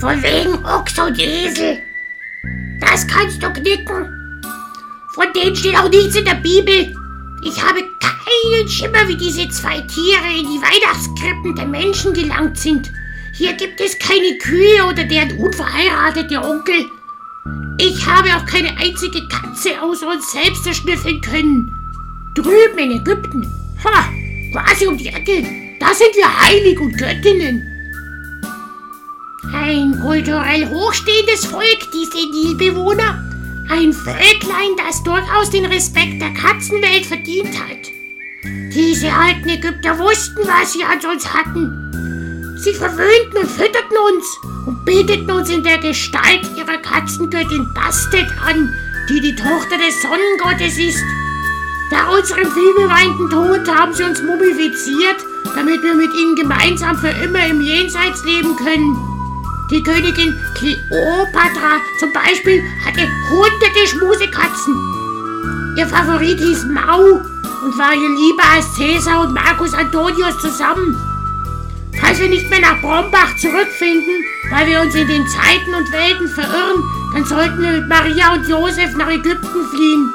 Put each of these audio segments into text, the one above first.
Von wegen Ochs und Esel. Das kannst du knicken. Von denen steht auch nichts in der Bibel. Ich habe keinen Schimmer, wie diese zwei Tiere in die Weihnachtskrippen der Menschen gelangt sind. Hier gibt es keine Kühe oder deren unverheiratete Onkel. Ich habe auch keine einzige Katze außer uns selbst erschnüffeln können. Drüben in Ägypten, ha, quasi um die Ecke, da sind wir Heilig und Göttinnen. Ein kulturell hochstehendes Volk, diese Nilbewohner. Ein Völklein, das durchaus den Respekt der Katzenwelt verdient hat. Diese alten Ägypter wussten, was sie an uns hatten. Sie verwöhnten und fütterten uns und beteten uns in der Gestalt ihrer Katzengöttin Bastet an, die die Tochter des Sonnengottes ist. Nach unserem vielbeweinten Tod haben sie uns mumifiziert, damit wir mit ihnen gemeinsam für immer im Jenseits leben können. Die Königin Kleopatra zum Beispiel hatte hunderte Schmusekatzen. Ihr Favorit hieß Mau und war ihr lieber als Cäsar und Marcus Antonius zusammen. Falls wir nicht mehr nach Brombach zurückfinden, weil wir uns in den Zeiten und Welten verirren, dann sollten wir mit Maria und Josef nach Ägypten fliehen.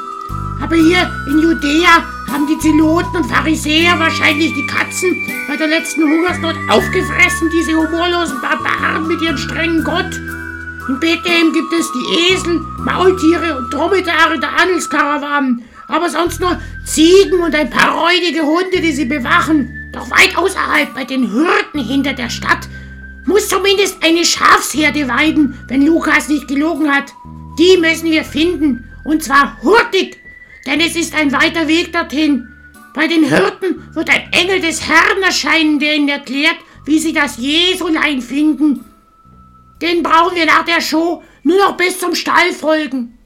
Aber hier in Judäa haben die Zeloten und Pharisäer wahrscheinlich die Katzen bei der letzten Hungersnot aufgefressen, diese humorlosen Barbaren mit ihrem strengen Gott. In Bethlehem gibt es die Esel, Maultiere und Dromedare der Handelskarawanen, aber sonst nur Ziegen und ein paar räudige Hunde, die sie bewachen. Doch weit außerhalb, bei den Hürden hinter der Stadt, muss zumindest eine Schafsherde weiden, wenn Lukas nicht gelogen hat. Die müssen wir finden, und zwar hurtig denn es ist ein weiter Weg dorthin. Bei den Hirten wird ein Engel des Herrn erscheinen, der ihnen erklärt, wie sie das Jesulein finden. Den brauchen wir nach der Show nur noch bis zum Stall folgen.